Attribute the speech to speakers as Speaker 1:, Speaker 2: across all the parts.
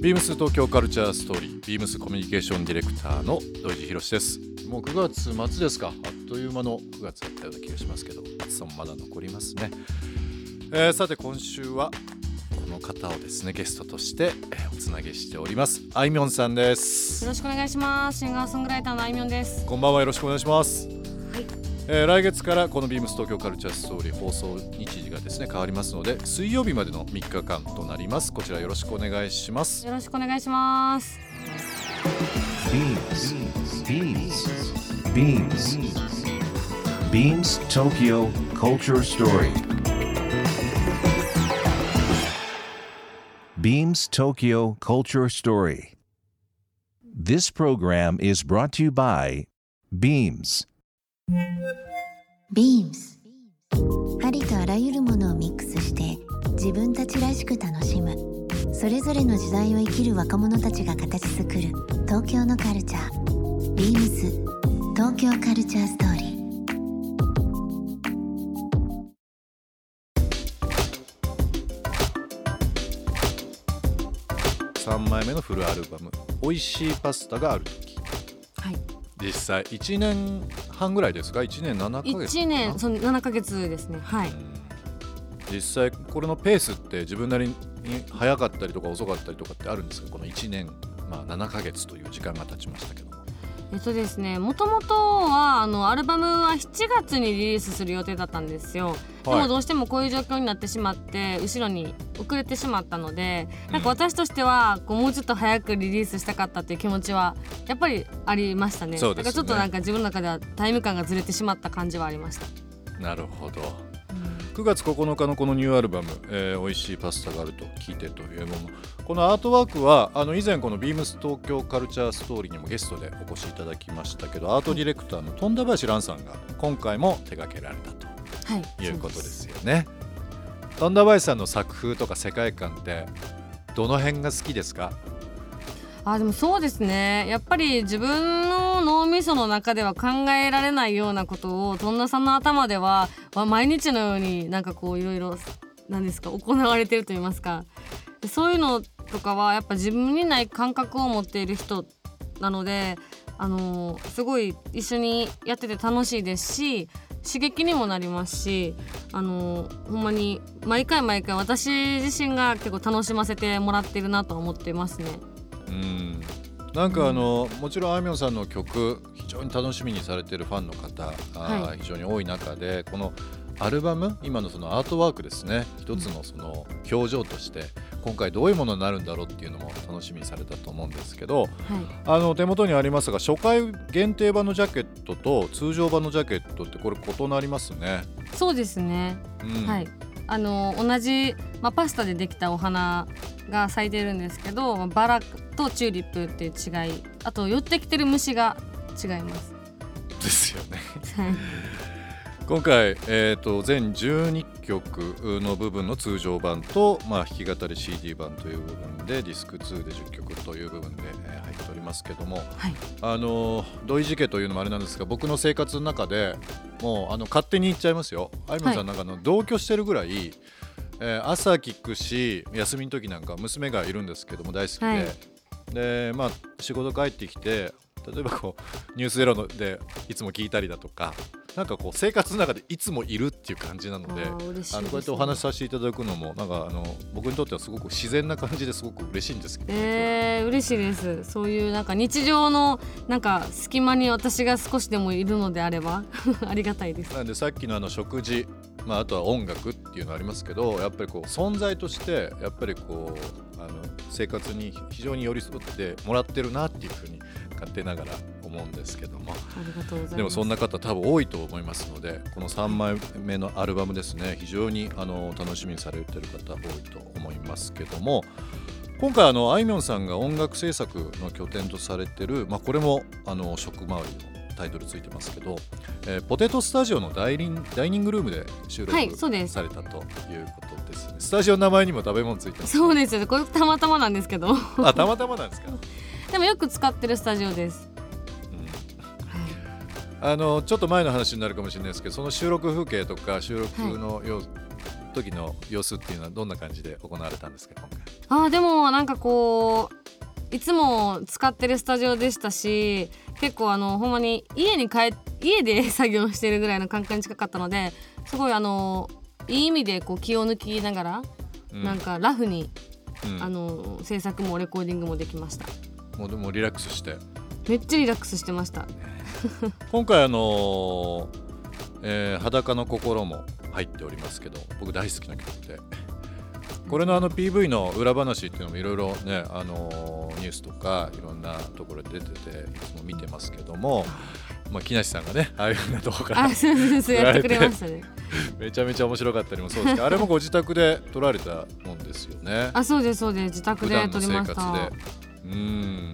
Speaker 1: ビームス東京カルチャーストーリービームスコミュニケーションディレクターの土井博です。もう9月末ですか。あっという間の9月だったような気がしますけど暑さもまだ残りますね、えー、さて今週はこの方をですねゲストとして、えー、おつなげしております。あいみょんさんです。
Speaker 2: よろしくお願いします。シンガーソングライターのあいみょんです。
Speaker 1: こんばんは。よろしくお願いしますえー、来月からこのビームス東京カルチャーストーリー放送日時がですね変わりますので水曜日までの3日間となります。こちらよろしくお願いします。
Speaker 2: よろしくお願いします。ビームスビームスビームスビームス東京カルチャーストーリー
Speaker 3: Beams Tokyo Culture Story. This program is brought to you by Beams.
Speaker 4: Beams ありとあらゆるものをミックスして自分たちらしく楽しむ。それぞれの時代を生きる若者たちが形作る東京のカルチャー。Beams 東京カルチャーストーリー。
Speaker 1: 3枚目のフルアルバム「おいしいパスタがある。時」実際1年半ぐらいですか？1年7ヶ月
Speaker 2: 1年その7ヶ月ですね。はい。
Speaker 1: 実際これのペースって自分なりに早かったりとか遅かったりとかってあるんですか？この1年、まあ、7ヶ月という時間が経ちましたけど
Speaker 2: えっとですねもともとはあのアルバムは7月にリリースする予定だったんですよ、はい、でもどうしてもこういう状況になってしまって後ろに遅れてしまったのでなんか私としてはこうもうちょっと早くリリースしたかったっていう気持ちはやっぱりありましたね。
Speaker 1: ね。だから
Speaker 2: ちょっとなんか自分の中ではタイム感がずれてしまった感じはありました。
Speaker 1: なるほど9月9日のこのニューアルバム「えー、美味しいパスタがあると聞いて」というものこのアートワークはあの以前このビームス東京カルチャーストーリーにもゲストでお越しいただきましたけどアートディレクターの富田林蘭さんが今回も手掛けられたと、はい、いうことですよね。富田林さんの作風とか世界観ってどの辺が好きですか？
Speaker 2: あでもそうですね。やっぱり自分脳みその中では考えられないようなことを富田さんの頭では、毎日のようになんかこういろいろなんですか行われてると言いますかそういうのとかはやっぱ自分にない感覚を持っている人なのであのー、すごい一緒にやってて楽しいですし刺激にもなりますしあのー、ほんまに毎回毎回私自身が結構楽しませてもらってるなと思ってますね。
Speaker 1: うんなんかあの、もちろんあいみょんさんの曲非常に楽しみにされてるファンの方、はい、非常に多い中でこのアルバム今のそのアートワークですね。一つのその表情として今回どういうものになるんだろうっていうのも楽しみにされたと思うんですけど、はい、あの手元にありますが初回限定版のジャケットと通常版のジャケットってこれ異なりますね。
Speaker 2: そうですね、うん、はい。あの同じ、まあ、パスタでできたお花が咲いてるんですけどバラとチューリップっていう違いあと寄ってきてる虫が違います。
Speaker 1: ですよね。今回、えーと、全12曲の部分の通常版と、まあ、弾き語り CD 版という部分でディスク2で10曲という部分で、えー、入っておりますけども、はい、あの土井寺家というのもあれなんですが僕の生活の中でもうあの勝手に言っちゃいますよあいみょんさんなんかの同居してるぐらい、えー、朝聞くし休みの時なんか娘がいるんですけども大好きで、はい、でまあ仕事帰ってきて例えばこうニュースゼロでいつも聞いたりだとかなんかこう生活の中でいつもいるっていう感じなのであ、ね、のこうやってお話しさせていただくのもなんかあの僕にとってはすごく自然な感じですごく嬉しいんですけど、
Speaker 2: えー、嬉しいです。そういうなんか日常のなんか隙間に私が少しでもいるのであれば ありがたいです。
Speaker 1: なんでさっきのあの食事まあ、あとは音楽っていうのありますけどやっぱりこう存在としてやっぱりこうあの生活に非常に寄り添ってもらってるなっていうふうに勝手ながら思うんですけども。でもそんな方多分多いと思いますのでこの3枚目のアルバムですね非常にあの楽しみにされてる方多いと思いますけども。今回あのあいみょんさんが音楽制作の拠点とされてる、まあ、これもあの職回りのタイトルついてますけど、えー、ポテトスタジオのダイリンダイニングルームで収録されたということですね、はい、スタジオの名前にも食べ物ついてます
Speaker 2: そうですよ。これたまたまなんですけど。
Speaker 1: あたまたまなんですか？
Speaker 2: でもよく使ってるスタジオです。
Speaker 1: あのちょっと前の話になるかもしれないですけどその収録風景とか収録のよ、はい、時の様子っていうのはどんな感じで行われたんですか今回？
Speaker 2: あーでもなんかこういつも使ってるスタジオでしたし結構あのほんまに家に帰家で作業してるぐらいの感覚に近かったのですごいあのいい意味でこう気を抜きながら、
Speaker 1: うん。
Speaker 2: なんかラフに、
Speaker 1: うん。
Speaker 2: あの制作もレコーディングもできました。
Speaker 1: もうでもリラックスして。
Speaker 2: めっちゃリラックスしてました。
Speaker 1: 今回あのーえー裸の心も入っておりますけど僕大好きな曲で。これのあの PV の裏話っていうのもいろいろね、あのーニュースとかいろんなところで出てていつも見てますけども、まあ、木梨さんがねああいうふうな動画
Speaker 2: あそうそうそうやってくれましたね。
Speaker 1: めちゃめちゃ面白かったりもそうですけどあれもご自宅で撮られたもんですよね。
Speaker 2: あそうですそうです。自宅で撮りました。
Speaker 1: うん。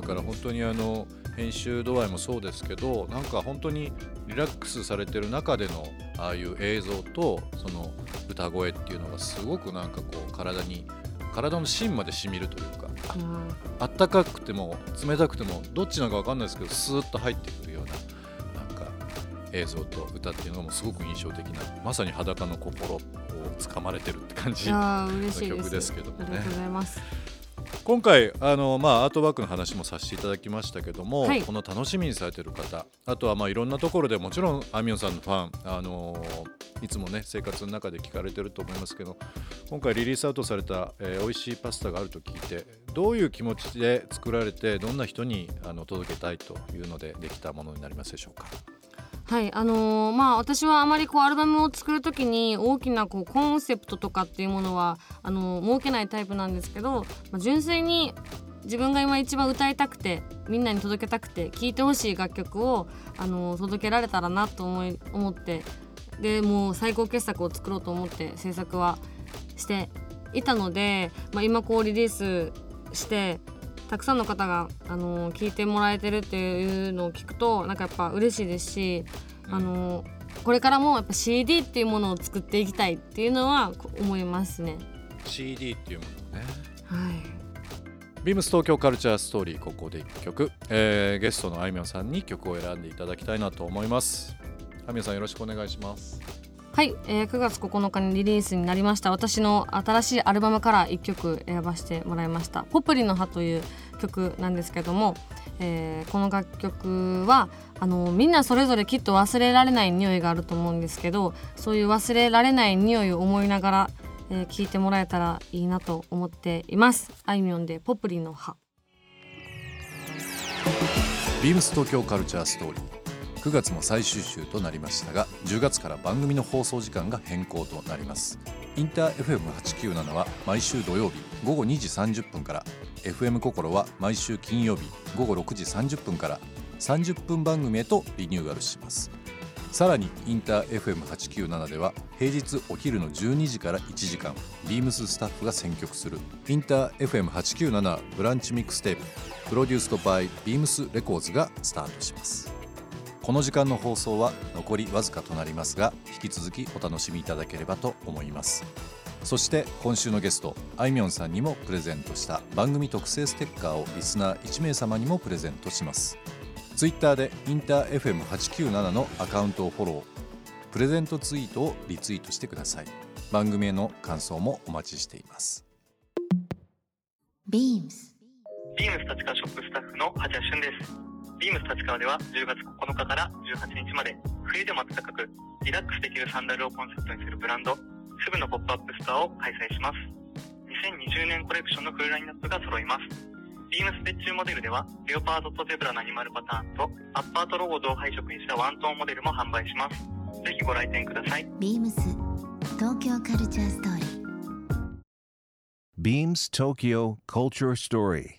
Speaker 1: だから本当にあの編集度合いもそうですけどなんか本当にリラックスされてる中でのああいう映像とその歌声っていうのがすごくなんかこう体に体の芯まで染みるというか
Speaker 2: うん。
Speaker 1: あったかくても冷たくてもどっちなのか分かんないですけどスーッと入ってくるようななんか映像と歌っていうのがもうすごく印象的なまさに裸の心をつかまれてるって感じ
Speaker 2: いやー嬉しいです。
Speaker 1: 曲ですけどもね。
Speaker 2: ありがとうございます
Speaker 1: 今回あの、まあ、アートワークの話もさせていただきましたけども、
Speaker 2: はい
Speaker 1: この楽しみにされてる方あとはまあいろんなところでもちろんあみょんさんのファン、あのいつもね生活の中で聞かれてると思いますけど今回リリースアウトされた、えー、美味しいパスタがあると聞いてどういう気持ちで作られてどんな人にあの届けたいというのでできたものになりますでしょうか？
Speaker 2: はいあのーまあ私はあまりこうアルバムを作る時に大きなこうコンセプトとかっていうものはあのー設けないタイプなんですけど、まあ、純粋に自分が今一番歌いたくてみんなに届けたくて聴いてほしい楽曲を、あのー届けられたらなと思い思ってでもう最高傑作を作ろうと思って制作はしていたので、まあ、今こうリリースしてたくさんの方が、あのー聞いてもらえてるっていうのを聞くとなんかやっぱ嬉しいですし、
Speaker 1: うん。
Speaker 2: あのーこれからもやっぱ CD っていうものを作っていきたいっていうのは思いますね。
Speaker 1: CD っていうものをね。
Speaker 2: はい。
Speaker 1: ビームス東京カルチャーストーリーここで1曲、えーゲストのあいみょんさんに曲を選んでいただきたいなと思います。あいみょんさんよろしくお願いします
Speaker 2: はい、えー9月9日にリリースになりました。私の新しいアルバムから1曲選ばせてもらいました「ポプリの葉」という曲なんですけども、えーこの楽曲はあのみんなそれぞれきっと忘れられない匂いがあると思うんですけどそういう忘れられない匂いを思いながら、えー聞いてもらえたらいいなと思っています。あいみょんで「ポプリの葉」
Speaker 1: ビームス東京カルチャーストーリー。9月も最終週となりましたが10月から番組の放送時間が変更となります。インター FM897 は毎週土曜日午後2時30分から。FM 心は毎週金曜日午後6時30分から。30分番組へとリニューアルします。さらにインター FM897 では平日お昼の12時から1時間ビームススタッフが選曲する。インター FM897 ブランチミックステーププロデュースドバイビームスレコーズがスタートします。この時間の放送は残りわずかとなりますが引き続きお楽しみいただければと思います。そして今週のゲストあいみょんさんにもプレゼントした番組特製ステッカーをリスナー1名様にもプレゼントします。ツイッターでインター FM897 のアカウントをフォロー。プレゼントツイートをリツイートしてください。番組への感想もお待ちしています。
Speaker 5: BEAMS BEAMS 立川ショップスタッフの八谷俊です。 BEAMS 立川では10月9日から18日まで冬でも暖かくリラックスできるサンダルをコンセプトにするブランド SUBU のポップアップストアを開催します。2020年コレクションのフルラインナップが揃います。ビームス別注モデルではレオパードとゼブラのアニマルパターンとアッパーとロゴを同配色にしたワントーンモデルも販売します。ぜひご来店ください。
Speaker 4: ビームス東京カルチャーストーリー
Speaker 3: Beams Tokyo Culture Story.